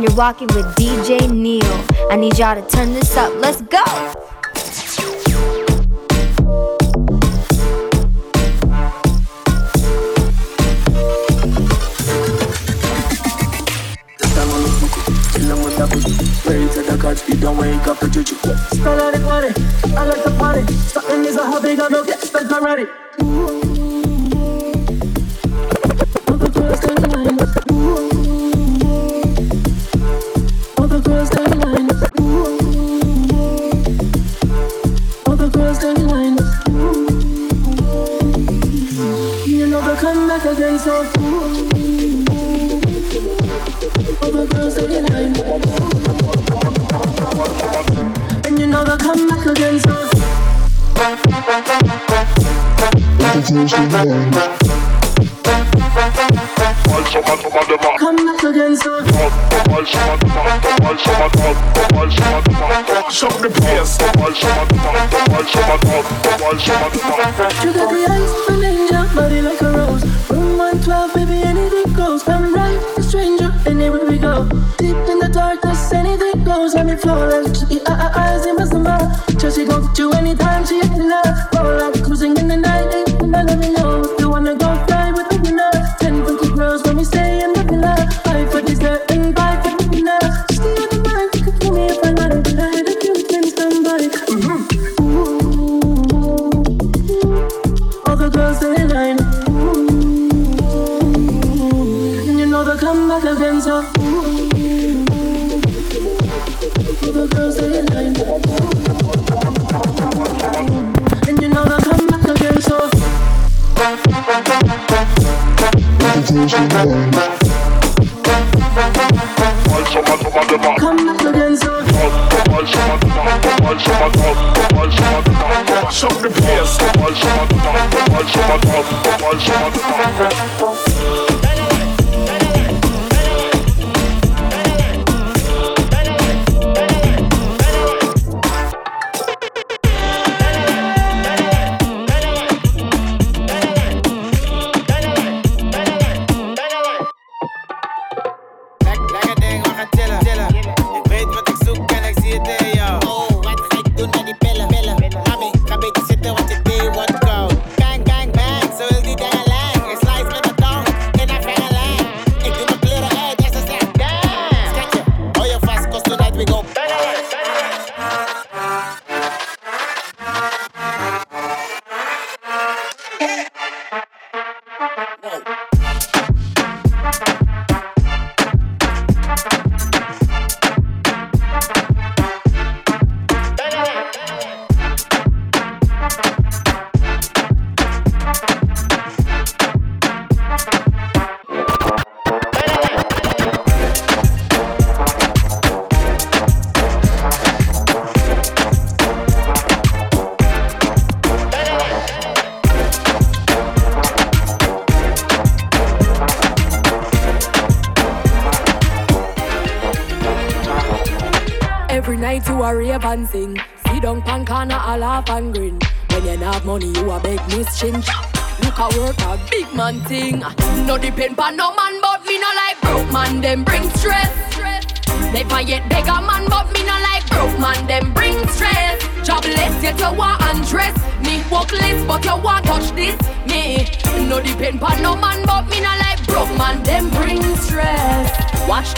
and you're walking with DJ Neil. I need y'all to turn this up. Let's go! Catch, you don't wake up the juju. Start at the party, I like the party. Something is a hobby, gotta get stuck already. All Come back again, so. Shut the the eyes of an body like a rose. Room 112, baby, anything goes. I'm right, a stranger, anywhere we go. Deep in the darkness, anything goes. Let me flawless. She uh, eyes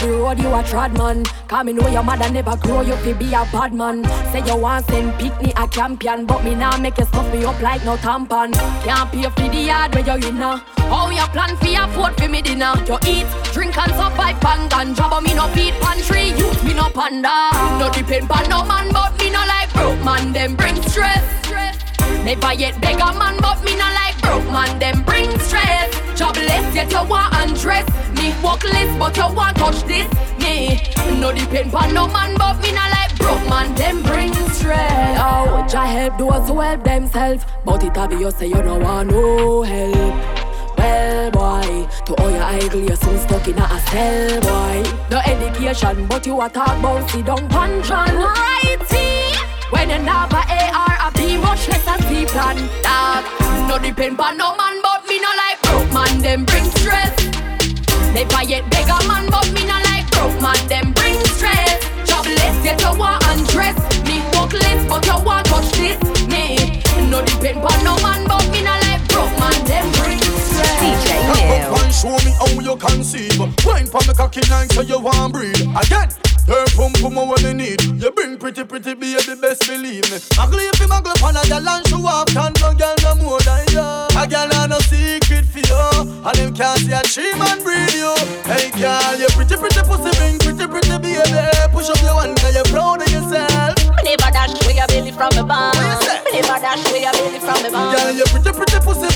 the road, you a trad man. Come me know your mother never grow you fi be a bad man. Say you want send picnic a champion, but me now make you stuff me up like no tampon. Can't pay for the yard where you in now. You plan for your food for me dinner? You eat, drink and survive pan ganja, but me no feed pantry, youth me no panda. No depend pan no man, but me no like broke man. Them bring stress. Never yet beg a man, but me no like broke man. Them bring stress. Jobless yet you want undress. Me workless, but you want touch this. Me no depend pan no man, but me no like broke man. Them bring stress. Oh, Jah help those who help themselves, but it a be you say you no want no help. Well, boy, to all your idol, you're soon stuck in a cell, boy. No education, but you a talk sit down puncheon, righty. When you have a AR, a B, much less a C plan, dog. No depend on no man, but me no like broke man, them bring stress. Never yet beg a man, but me no like broke man, them bring less, yet you want undress. Me buckles, but you want touch this. Me no depend on no man, but me not like broke man. Them bring stress. DJ Come Neil. up and show me how you conceive. Wine for me cocky nice so you want breathe. Again. Your pum pum what you need. You bring pretty pretty baby, best believe me. Muggle if you muggle upon a girl and show off, can no girl no more than you. A girl have no secret for you, and them can't see a tree man breed you. Hey girl, you pretty pretty pussy bring pretty pretty baby. Push up your one, cause you're proud of yourself. Me never dash away your belly from the barn. What you say? Me never dash away your belly from the barn. Girl, you pretty pretty pussy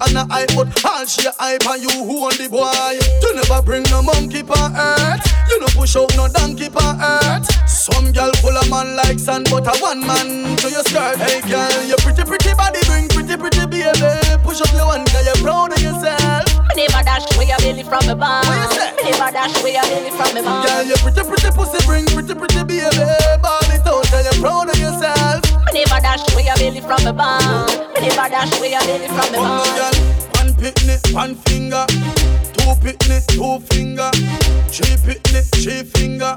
a and a eye, but all she a hype you who on the boy. You never bring no monkey pa earth. You no push out no donkey pa earth. Some girl full of man like sand, but a one man to your skirt. Hey girl, you pretty pretty body bring pretty pretty baby. Push up your one, girl, you proud of yourself. Me never dash away your belly from the barn. What you say? Me never dash away your belly from the barn. Girl, you pretty pretty pussy bring pretty pretty baby. Ball it out, girl, you proud of. Never dash away your belly from the barn. Me never dash away your belly from the girl, one pitney, one finger. Two pitney, two finger. Three pitney, three finger.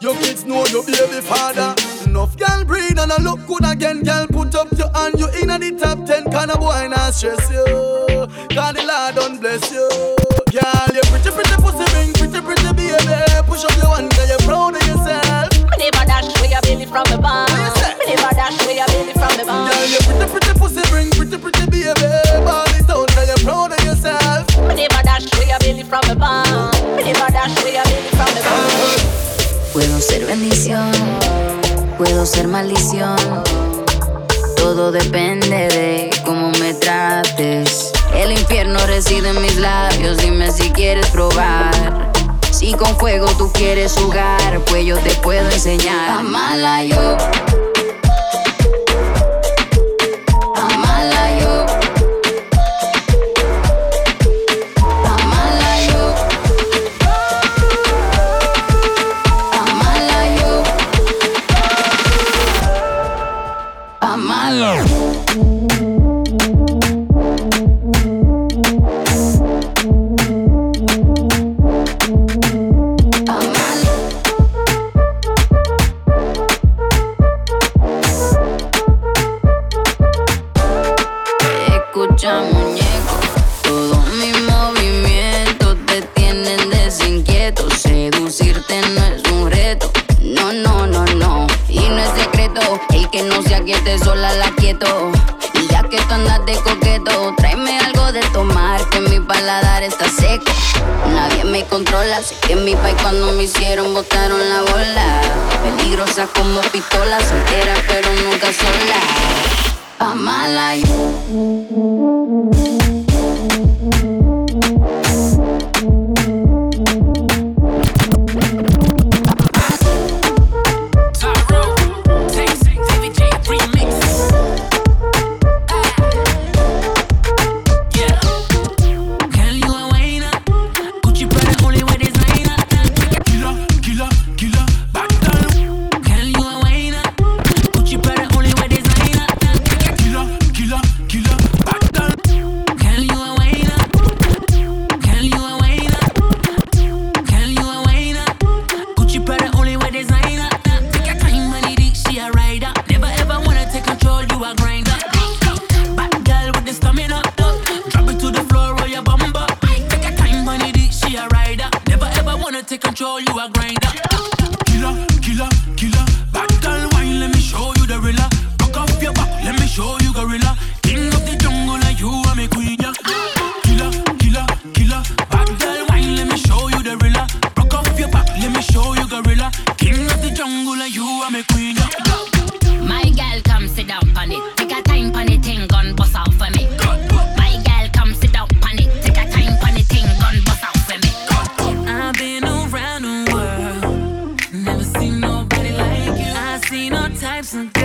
Your kids know your baby father. Enough girl breed and I look good again. Girl, put up your hand, you in the top ten. Can a boy not stress you? God the Lord don't bless you. Girl, you pretty, pretty pussy ring, pretty, pretty baby. Push up your hand, girl, you're proud of yourself. Me never dash away your belly from the barn. The barn. Girl, you pretty, pretty pussy ring, pretty, pretty baby. Ball it out, girl, you proud of yourself. Me never dash away your belly from the barn. Me never dash away your belly from the barn. Puedo ser bendición, puedo ser maldición. Todo depende de cómo me trates. El infierno reside en mis labios, dime si quieres probar. Si con fuego tú quieres jugar, pues yo te puedo enseñar. Amala yo. Yo. Girl, listen.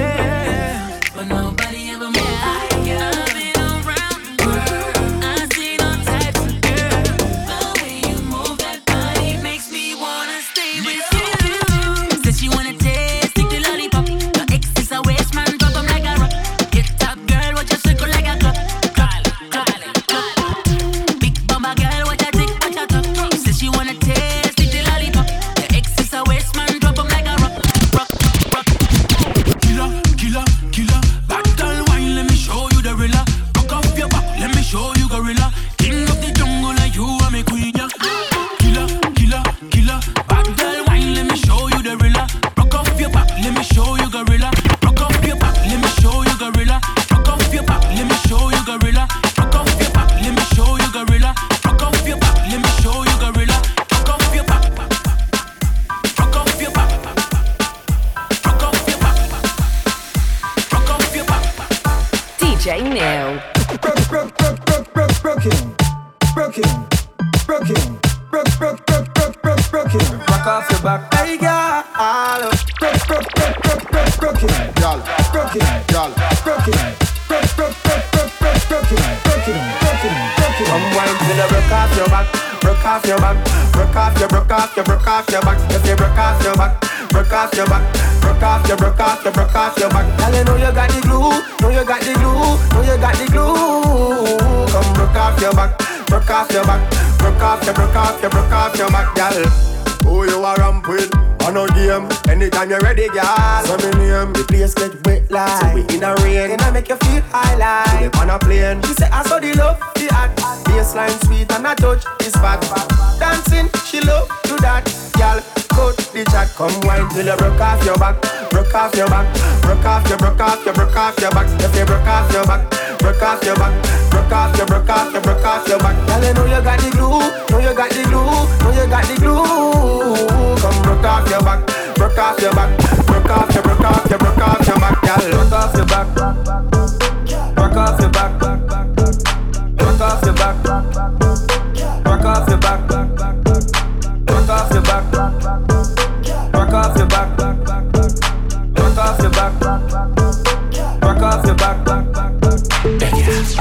Back, broke off your back, broke off your, broke off your, broke off your back. If you broke off your back, broke off your back, broke off your, broke off your, broke off your back. Girl, you know you got the glue, know you got the glue, know you got the glue. Come broke off your back, broke off your back, broke off your, broke off your, broke off your back, girl. Who you a ramp? On a game. Anytime you're ready, girl. So me name. The place get wet like So we in a rain. And I make you feel high like They on a plane. She say I saw the love, the act Baseline sweet and I touch is fat Dancing, she love, do that Girl, cut the chat Come wine till you broke off your back Broke off your back Broke off your, broke off your, broke off your back If you broke off your back Broke off your back Broke off your, broke off your, broke off your back Girl, you know you got the glue Know you got the glue Know you got the glue Come broke off your back Broke off your back Broke off your, broke off your, broke off your back Girl, broke off your back Broke off your back Broke off your back Broke off your back Back Broke off your back. Broke off your back. Broke off your back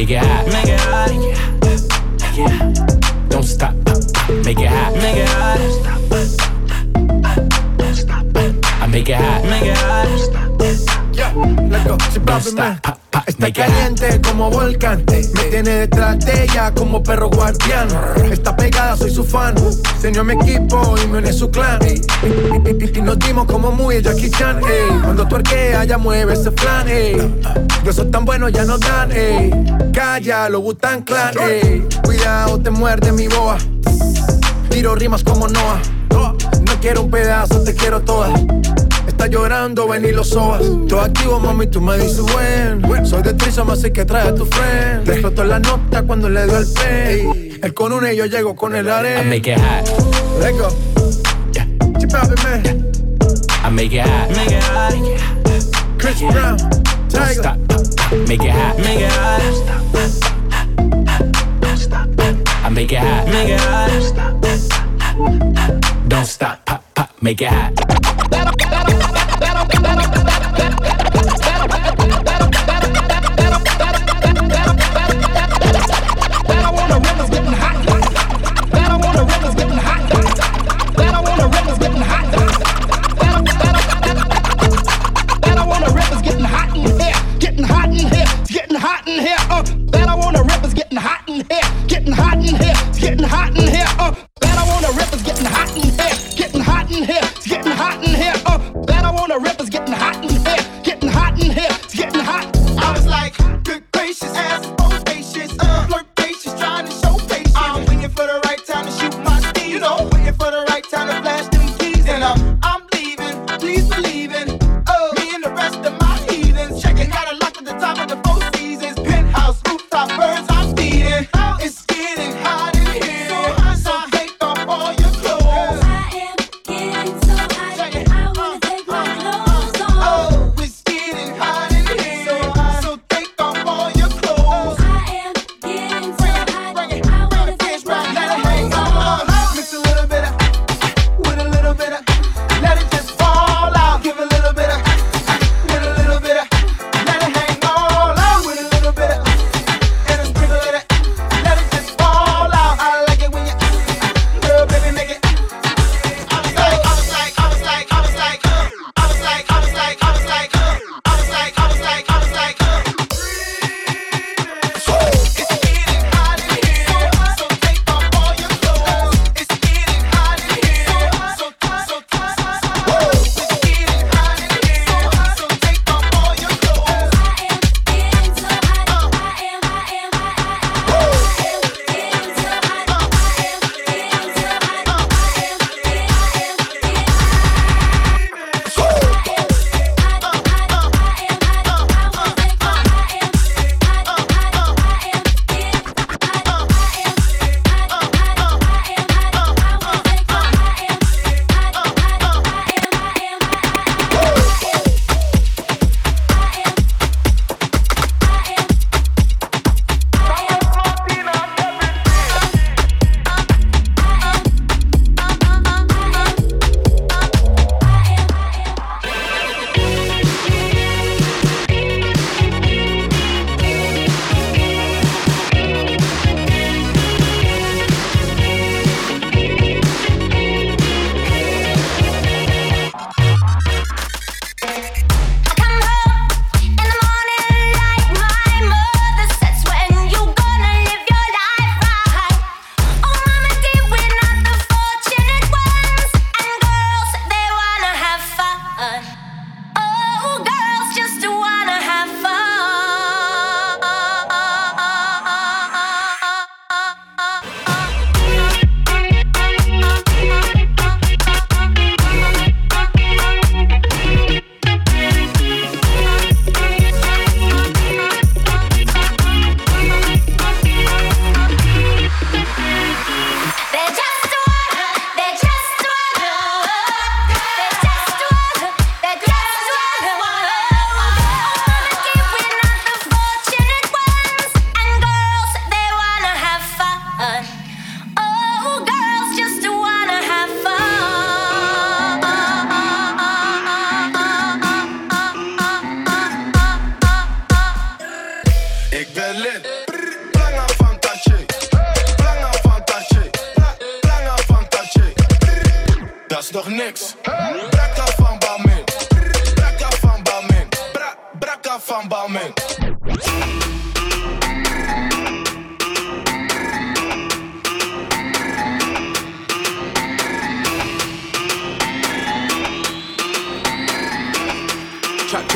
Make it hot. Make it hot. Yeah. Don't stop. Make it hot. Make it hot. Don't I make it hot. Make it hot. Let's go, she Don't poppin', man. Está caliente como volcán. Me tiene detrás de ella como perro guardián. Está pegada, soy su fan. Se unió a mi equipo y me une su clan. Y, nos dimos como muy Jackie Chan. ey. Cuando tuerquea, ya mueve ese flan. ey. Yo soy tan bueno, ya no dan. ey. Calla, lo Butan Clan. ey. Cuidado, te muerde mi boa. Tiro rimas como Noah. No quiero un pedazo, te quiero toda. Está llorando, ven y lo sobas. Todo activo, mami, tú me dices buen. Soy de Trisom, así que trae a tu friend. Le explotó la nota cuando le dio el play. Él con una y yo llego con el I arena. make it hot. Let's go. She poppin', man. I make it hot. Make it hot. Chris Brown. Don't Tiger. stop. Make it hot. Make it hot. I make it hot. Make it hot. Don't stop. Pop, pop. Make it hot. Yeah.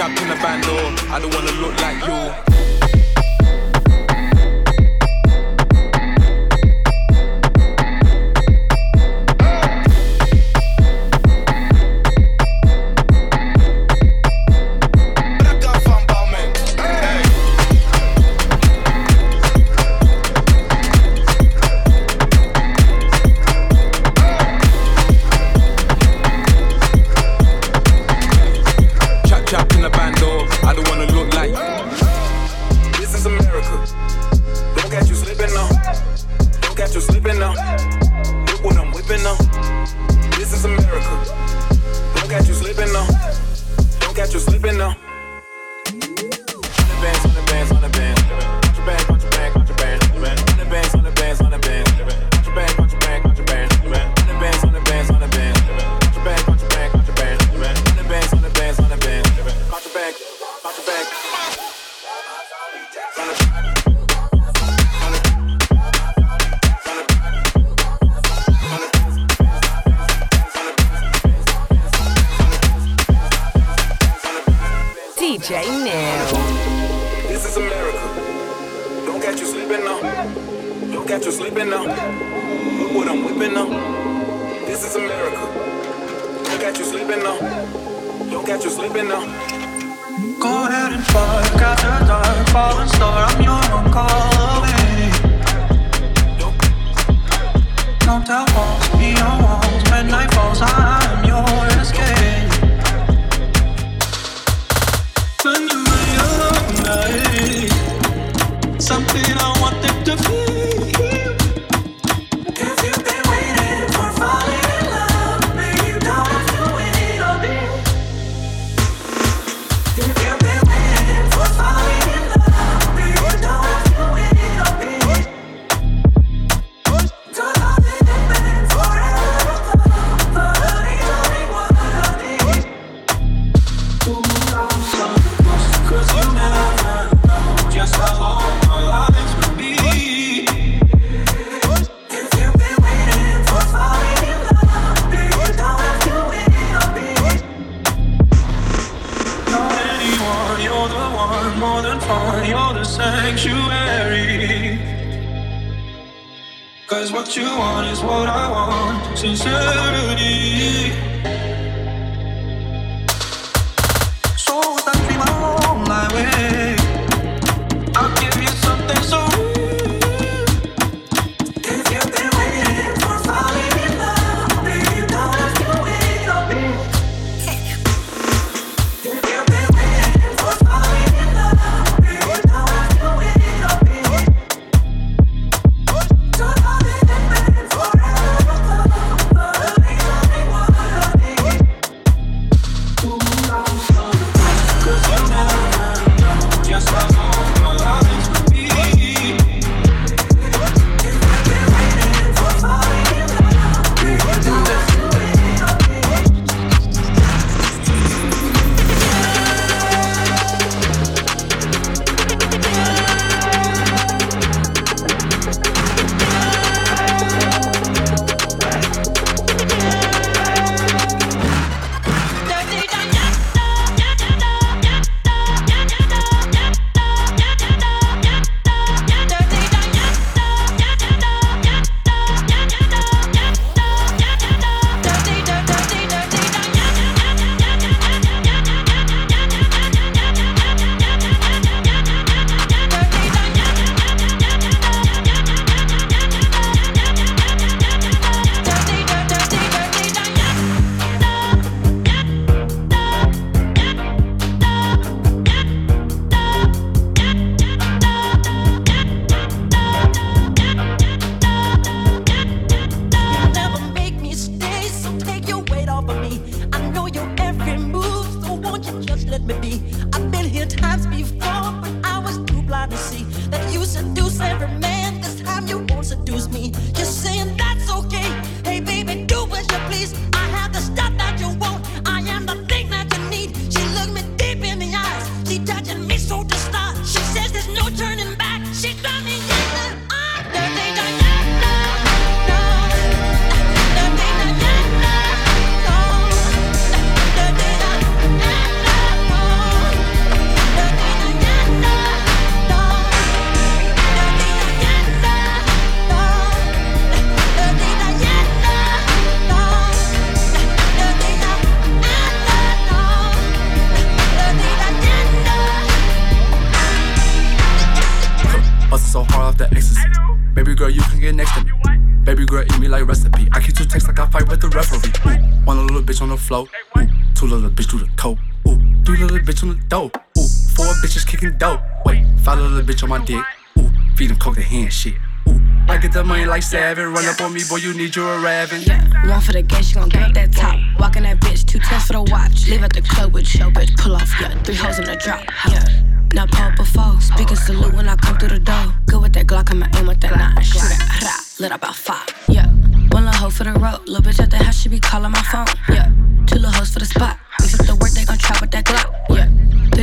trapped in a band, I don't wanna look like you. sleeping on. Look at you sleeping now. Look what I'm whipping now. This is America. Look at you sleeping now. Look at you sleeping now. Go ahead and fuck out the dark, falling star. I'm your own call away. Don't tell walls, be on walls. night falls, I'm something I wanted to be. Five little bitch on my dick. Ooh, feed them coke the hand shit. Ooh, I get the money like seven. Run up on me, boy, you need your raven. Yeah, one for the game, she gon' get that top. Walking that bitch, two tests for the watch. Leave at the club with your bitch, pull off, yeah. Three hoes in the drop, yeah. Not pop before, speaking salute when I come through the door. Good with that Glock, I'ma aim with that nine. Shoot it, rah, lit about five, yeah. One little hoe for the road, little bitch at the house, she be calling my phone, yeah. Two little hoes for the spot, up the work, they gon' trap with that Glock, yeah.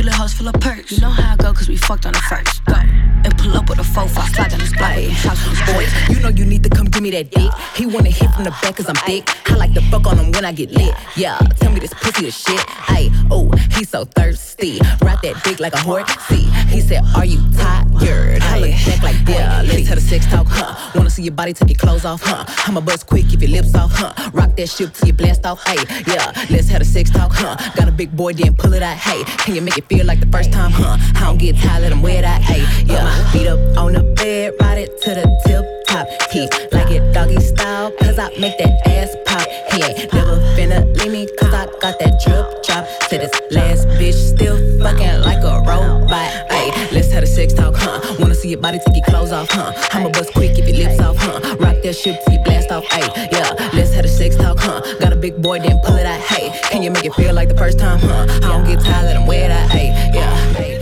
Little hoes full of perks, you know how I go, cause we fucked on the first, go. And pull up with a 4-5, slide on the spot, house with the Boy, you know you need to come give me that dick. He wanna hit from the back cause I'm thick. I like to fuck on him when I get lit. Yeah, tell me this pussy is shit. Ay, oh, he so thirsty. Ride that dick like a horse. See, he said, Are you tired? I look back like, yeah, let's have a sex talk, huh? Wanna see your body take your clothes off, huh? I'ma bust quick if your lips off, huh? Rock that shit till you blast off, hey, yeah, let's have a sex talk, huh? Got a big boy, then pull it out, hey. Can you make it feel like the first time, huh? I don't get tired, let him wear that, hey, yeah. Beat up on the bed, ride it to the tip top. He like it doggy style, cause I make that ass pop. He ain't never finna leave me, cause I got that drip drop. To this last bitch, still fucking like a robot. Hey, let's have a sex talk, huh? Wanna see your body take your clothes off, huh? I'ma bust quick if your lips off, huh? Rock that shit till you blast off, hey, yeah. Let's have a sex talk, huh? Got a big boy, then pull it out, hey. Can you make it feel like the first time, huh? I don't get tired, let him wear that, hey, yeah. Hey,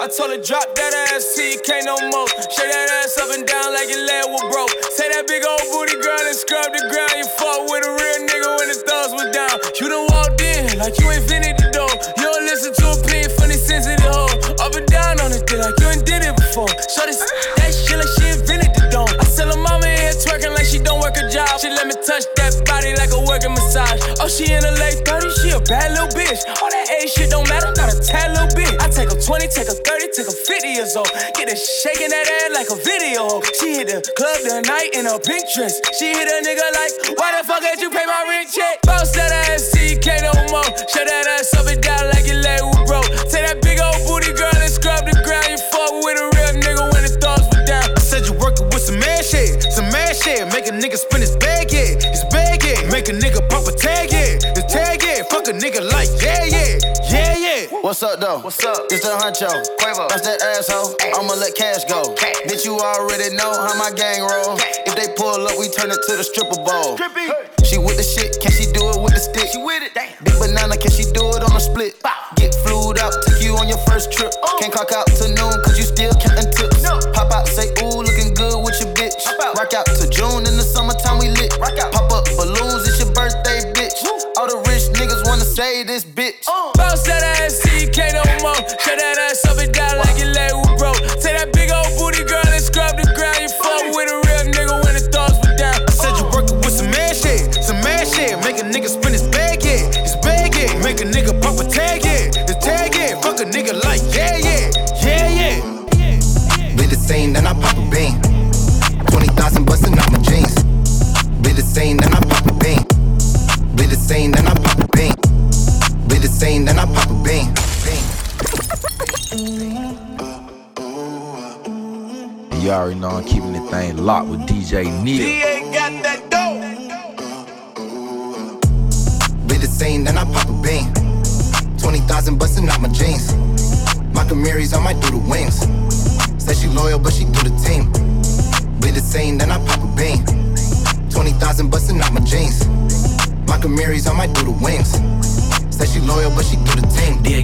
I told her drop that ass till you can't no more. Shake that ass up and down like your leg was broke. Say that big old booty girl and scrub the ground. You fought with a real nigga when the thugs was down. You done walked in like you ain't finished the door. You don't listen to a from the sensitive hoe. Up and down on this thing like you ain't did it before. Shut this job. She let me touch that body like a working massage. Oh, she in her late 30s, she a bad little bitch. All that age shit don't matter, not a tad little bit. I take her 20, take her 30, take her 50 years old. Get her shaking that ass like a video. She hit the club tonight in a pink dress. She hit a nigga like, why the fuck did you pay my rent check? Bounce that ass till no more. Shut that ass up and down like your leg shit. Make a nigga spin his bag, yeah, his bag, yeah. Make a nigga pop a tag, yeah, his tag, yeah. Fuck a nigga like, yeah, yeah, yeah, yeah. What's up though? What's up? It's the huncho. Quavo. That's that asshole. I'ma let cash go. Bitch, you already know how my gang roll. If they pull up, we turn it to the stripper ball. She with the shit, can she do it with the stick? She with it. Big banana, can she do it on a split? Get flued out, took you on your first trip. Oh. Can't clock out to noon, this bitch.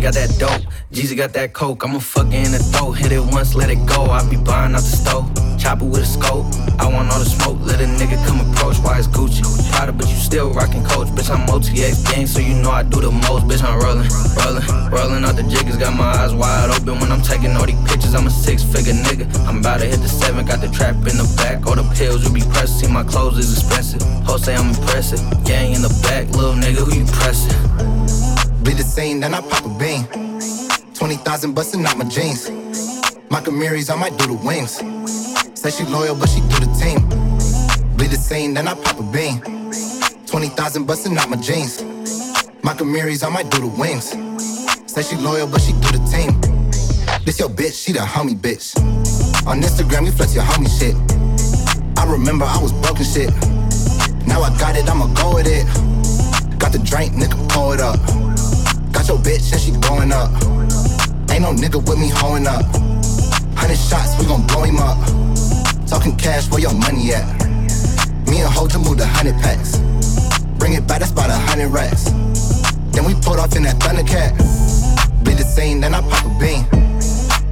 Got that dope, Jeezy got that coke. I'ma fuck in the throat, hit it once, let it go. I be buying out the stove, chopper with a scope. I want all the smoke, let a nigga come approach. Why it's Gucci? Prada, but you still rockin' coach. Bitch, I'm OTX gang, so you know I do the most. Bitch, I'm rollin', rollin', rollin' out the jiggers. Got my eyes wide open when I'm taking all these pictures. I'm a six figure nigga. I'm about to hit the seven, got the trap in the back. All the pills you be pressing. See, my clothes is expensive. Hoes say I'm impressive. Gang in the back, little nigga, who you pressin'? Be the same, then I pop a bean. 20,000 busting out my jeans. My Camaries, I might do the wings. Said she loyal, but she do the team. Be the same, then I pop a bean. 20,000 busting out my jeans. My Camaries, I might do the wings. Said she loyal, but she do the team. This your bitch, she the homie bitch. On Instagram, you flex your homie shit. I remember I was broken shit. Now I got it, I'ma go with it. Got the drink, nigga, pour it up. Got your bitch and she going up. Ain't no nigga with me hoeing up. Hundred shots, we gon' blow him up. Talking cash, where your money at? Me and Ho to move the hundred packs. Bring it back, that's about a hundred racks. Then we pulled off in that Thundercat. Bleed the scene, then I pop a bean.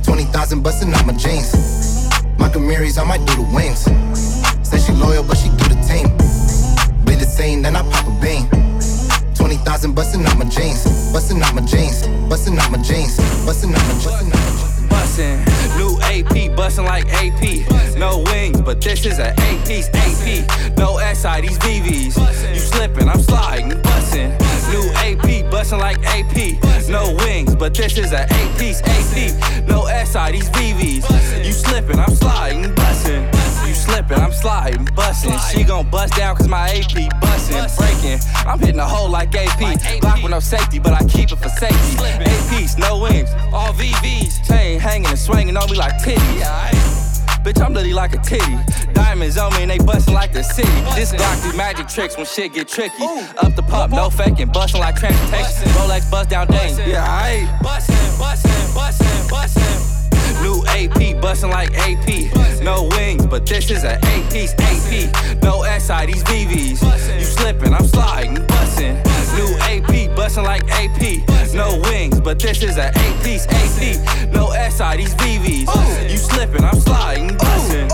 20,000 bustin' out my jeans. My Camaries, I might do the wings. Say she loyal, but she do the team. Bleed the scene, then I pop a bean. 20,000 bustin' out my jeans. Bustin' out my jeans. Bustin' out my jeans. Bustin' out my jeans. Bustin', new AP, bustin' like AP. No wings, but this is an A piece, AP. No SI, these VVs. You slippin', I'm sliding, bustin'. New AP, bustin' like AP. No wings, but this is an A piece, AP. No SI, these VVs. You slippin', I'm sliding, bustin'. You slippin', I'm sliding, bustin'. She gon' bust down cause my AP bustin', breaking. I'm hitting a hole like AP. Block with no safety, but I keep it for safety. APs, no wings, all VVs. Chain hanging and swinging on me like titties. Bitch, I'm literally like a titty. Diamonds on me and they bustin' like the city. This Glock do magic tricks when shit get tricky. Up the pump, no faking, bustin' like transportation. Rolex bust down dang. Yeah, I ain't bustin', bustin', bustin', bustin'. New AP, bustin' like AP. No wings, but this is an A piece, AP. No SI, these VVs. You slippin', I'm sliding, bustin'. New AP, bustin' like AP. No wings, but this is an A piece, AP. No SI, these VVs. You slippin', I'm sliding, bustin'.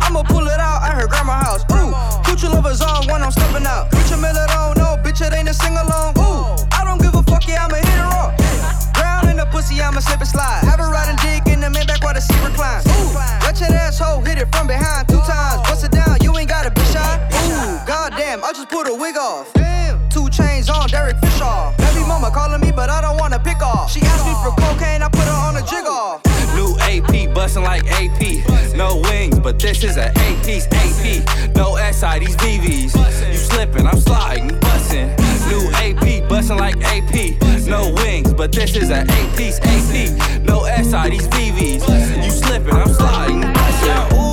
I'ma pull it out at her grandma house. Ooh, Gucci lovers on when I'm stepping out. A minute on, no, bitch, it ain't a sing along. Ooh, I don't give a fuck, yeah, I'ma hit her up. Ground pussy, I'ma slip and slide. Have her riding dick in the Maybach while the seat reclines. Ooh, wretched asshole, hit it from behind two times. Bust it down, you ain't got a bitch shot. Ooh, goddamn, I just put a wig off. Damn, two chains on, Derek Fisher. Baby mama calling me, but I don't wanna pick off. She asked me for cocaine, I put her on a jig off. New AP, bustin' like AP. No wings, but this is an A piece, AP. No SI, these VVs. You slippin', I'm sliding, bustin'. New AP, bustin' like AP. No wings, but this is an A piece, AP. No SI, these VVs. You slippin', I'm sliding, bustin'. Ooh,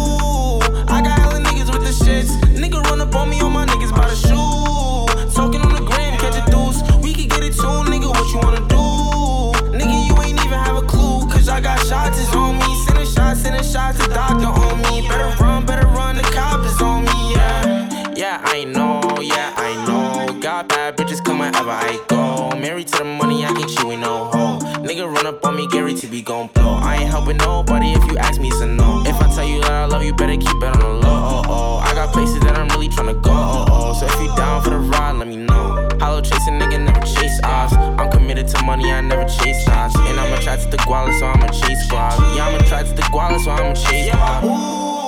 Helping nobody if you ask me, it's a no. If I tell you that I love you, better keep it on the low. Oh, oh. I got places that I'm really tryna go. Oh, oh. So if you down for the ride, let me know. Hollow chasing nigga never chase odds. I'm committed to money, I never chase odds. And I'm attracted to try to the guala, so I'ma chase squad. Yeah, I'm attracted to guala, so I'ma chase.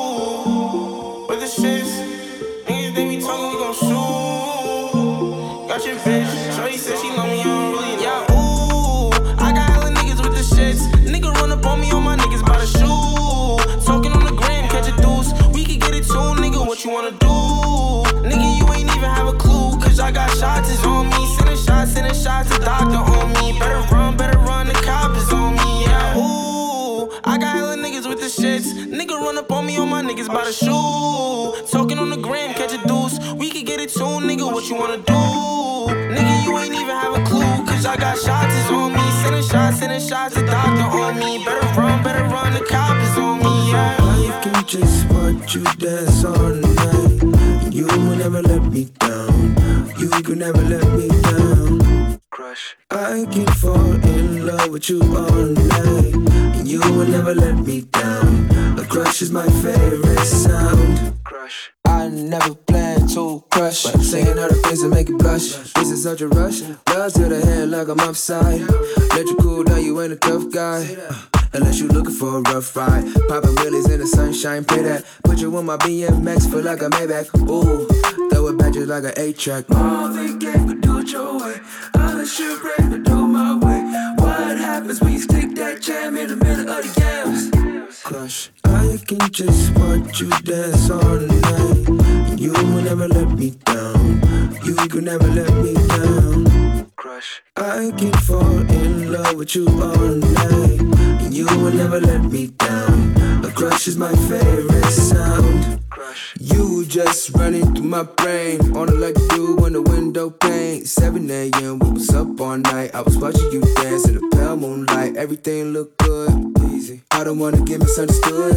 My niggas by shoe. Talking on the gram, catch a deuce. We can get it too, nigga. What you wanna do? Nigga, you ain't even have a clue. Cause I got shots is on me. Sending shots, sending shots, the doctor on me. Better run, better run, the cop is on me. Yeah. Life can just watch you dance all night. You will never let me down. You could never let me down. Crush. I can fall in love with you all night. And you will never let me down. Crush is my favorite sound. Crush. I never plan to crush, but I'm saying all the things that make you blush. This is such a rush. Love to the head like I'm upside. Let you cool down, you ain't a tough guy. Unless you looking for a rough ride. Popping wheelies in the sunshine, pay that. Put you on my BMX, feel like a Maybach. Ooh, throw it back just like an 8 track. Marvin Gaye could do it your way. Unless you're ready to do my way. What happens when you stick that jam in the middle of the yams? Crush. I can just watch you dance all night. You will never let me down. You could never let me down. Crush. I can fall in love with you all night. And you will never let me down. A crush is my favorite sound. Crush. You just running through my brain. On it like the dude on the window pane. 7 a.m. We was up all night. I was watching you dance in the pale moonlight. Everything looked good. I don't wanna get misunderstood.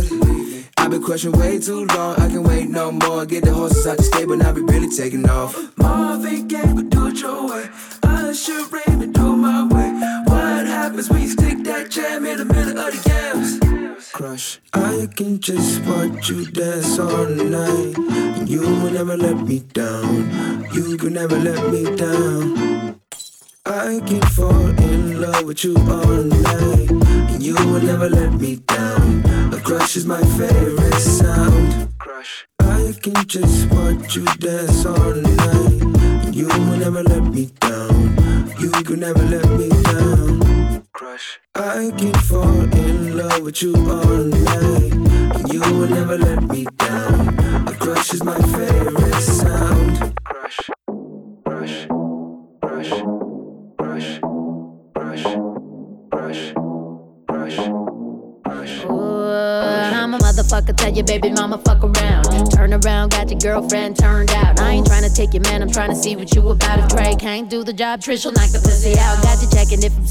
I've been questioning way too long. I can wait no more. Get the horses out the stable. Now we really taking off. Marvin Gaye, but do it your way. Usher Raymond, do it my way. What happens when you stick that jam in the middle of the yams? Crush. I can just watch you dance all night. You will never let me down. You can never let me down. I can fall in love with you all night. And you will never let me down. A crush is my favorite sound. Crush. I can just watch you dance all night. And you will never let me down. You can never let me down. Crush. I can fall in love with you all night. And you will never let me down. A crush is my favorite sound. Crush. Crush. Crush. Motherfucker, tell your baby mama fuck around. Turn around, got your girlfriend turned out. I ain't trying to take your man, I'm trying to see what you about. If Trey can't do the job, Trish will knock the pussy out. Got you checking if I'm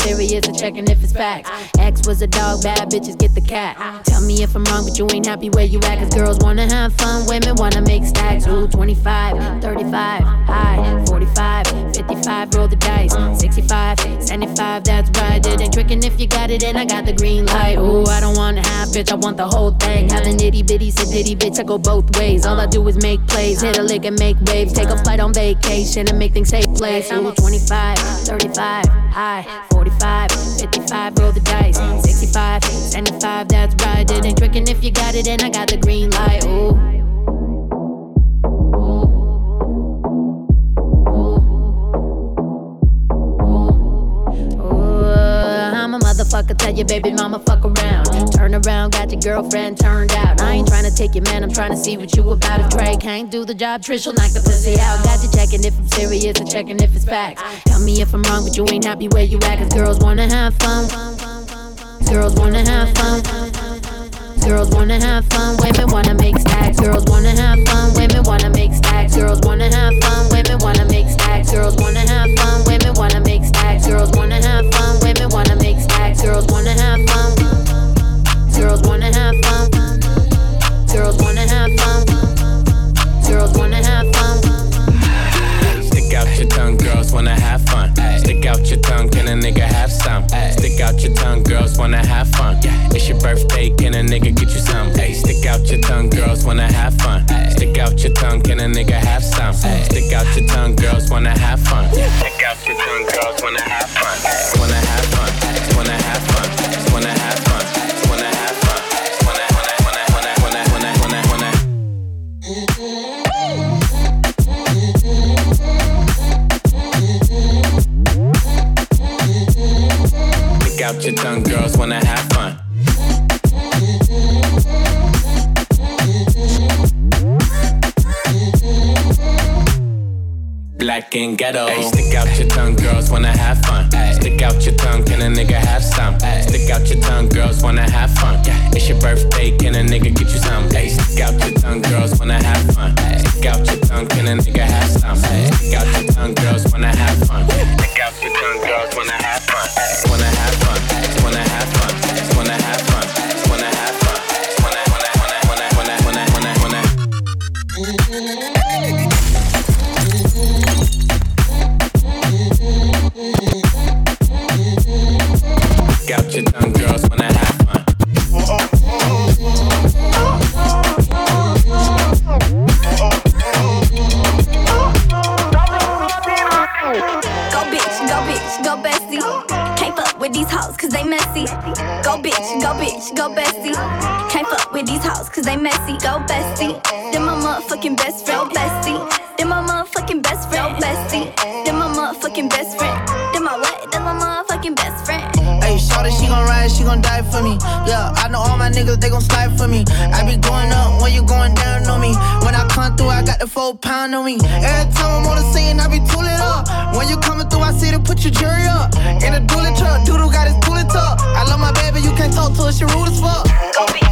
serious and checking if it's facts. X was a dog, bad bitches get the cat. Tell me if I'm wrong, but you ain't happy where you at. Cause girls wanna have fun, women wanna make stacks. Ooh, 25, 35, high, 45, 55, roll the dice. 65, 75, that's right. It ain't tricking if you got it, and I got the green light. Ooh, I don't want half, bitch, I want the whole thing. Have an itty bitty, sit ditty, bitch, I go both ways. All I do is make plays, hit a lick and make waves. Take a flight on vacation and make things take place. Ooh, 25, 35, high, 45, 55, roll the dice. 65, 75, that's right. It ain't tricking if you got it, and I got the green light. Ooh. Motherfucker, tell your baby mama fuck around. Turn around, got your girlfriend turned out. I ain't trying to take your man, I'm trying to see what you about. If Trey can't do the job, Trish will knock the pussy out. Got you checking if I'm serious and checking if it's facts. Tell me if I'm wrong, but you ain't happy where you at. Cause girls wanna have fun. Girls wanna have fun. Girls wanna have fun, women wanna make stacks. Girls wanna have fun, women wanna make stacks. Girls wanna have fun, women wanna make stacks. Girls wanna have fun, women wanna make stacks. Girls wanna have fun, women wanna make stacks. Girls wanna have fun. Girls wanna have fun. Girls wanna have fun. Girls wanna have fun. Stick out your tongue, girls wanna have fun. Stick out your tongue, can a nigga have some? Stick out your tongue, girls wanna have fun. It's your birthday, can a nigga get you some? Stick out your tongue, girls wanna have fun. Stick out your tongue, can a nigga have? Stick out your tongue, girls wanna have fun. Stick out your tongue, girls wanna have fun. Messy. Go bestie. Then my motherfucking best friend, bestie. Then my motherfucking best friend, bestie. Then my motherfucking best friend. Then my what? Then my motherfucking best friend. Hey, shorty, she gon' ride, she gon' die for me. Yeah, I know all my niggas, they gon' slide for me. I be going up when you going down on me. When I come through, I got the four pound on me. Every time I'm on the scene, I be tooling up. When you coming through, I see to put your jury up. In a dually truck, doodle got his pull up. I love my baby, you can't talk to her, she rude as fuck. Go be,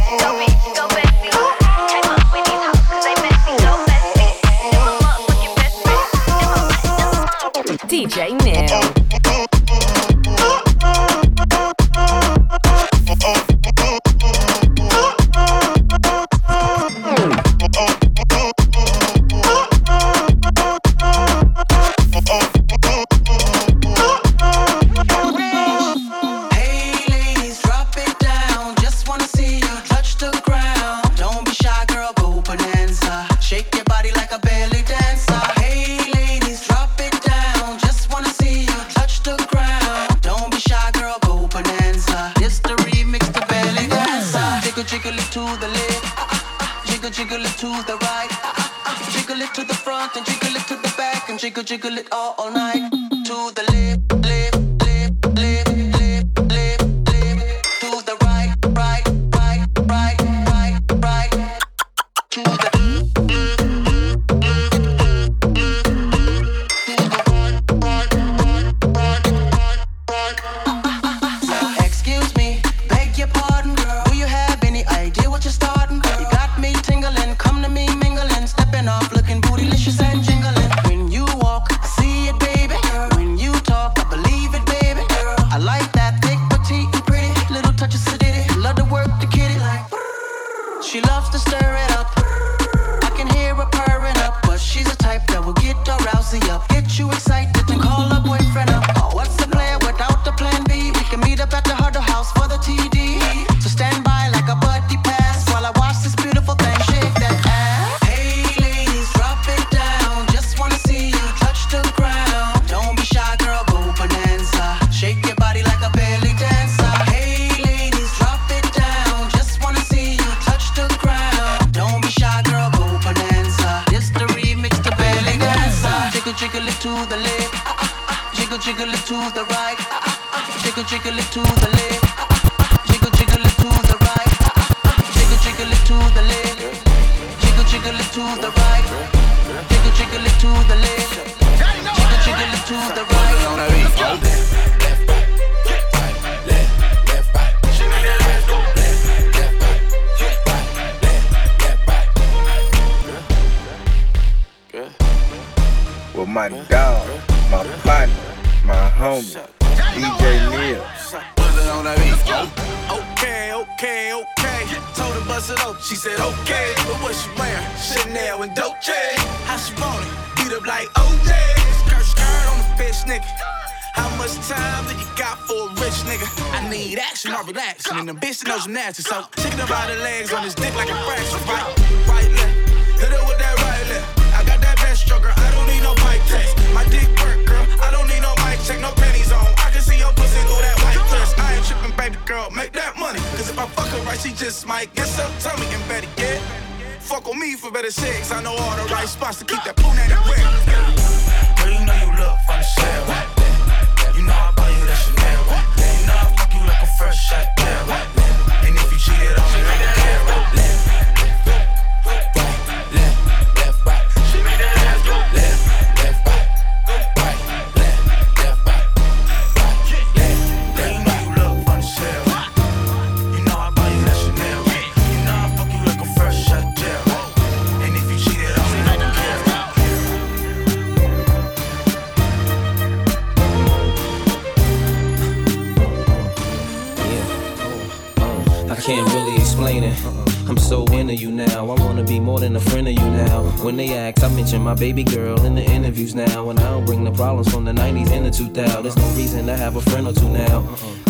Jiggle, it to the right. Ah, ah, ah. Jiggle it to the front and jiggle it to the back and jiggle, jiggle it all, all night. To the left. Ah, ah, ah. Jiggle, jiggle it to the right. Jiggle, jiggle it to the left. Relaxing. And the bitch knows you nasty, so chicken by the legs on his dick like a fraction. Right, right left. Hit her with that right left. I got that best stroker, I don't need no mic test. My dick work, girl. I don't need no mic check, no panties on. I can see your pussy through that white dress. I ain't tripping, baby girl, make that money. Cause if I fuck her right, she just might get some tummy and better get. Fuck on me for better sex. I know all the right spots to keep that punani wet. Girl, you know you look from the shell. My baby girl in the interviews now. And I don't bring the problems from the 90s and the 2000s. There's no reason to have a friend or two now.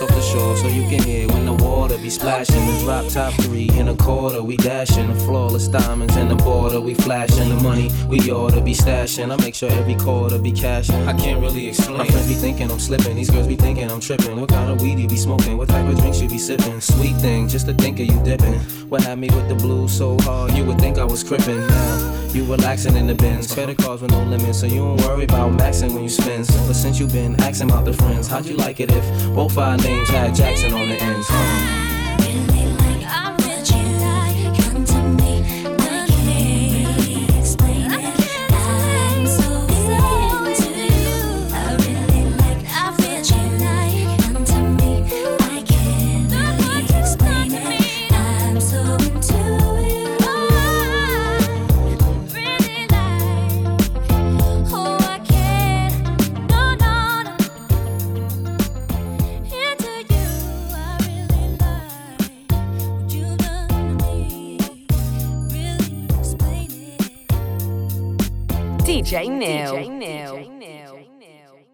Off the shore so you can hear when the water be splashing. The drop top three in a quarter, we dashing. The flawless diamonds in the border, we flashing. The money we ought to be stashing. I make sure every quarter be cashing. I can't really explain. My friends be thinking I'm slipping. These girls be thinking I'm tripping. What kind of weed you be smoking? What type of drinks you be sipping? Sweet thing, just to think of you dipping. What had me with the blues so hard, you would think I was crippin'. Now you relaxing in the bins. Credit cards with no limits, so you don't worry about maxing when you spend. But since you been asking about the friends, how'd you like it if both our names had Jackson on the ends? DJ Neil. DJ Neil.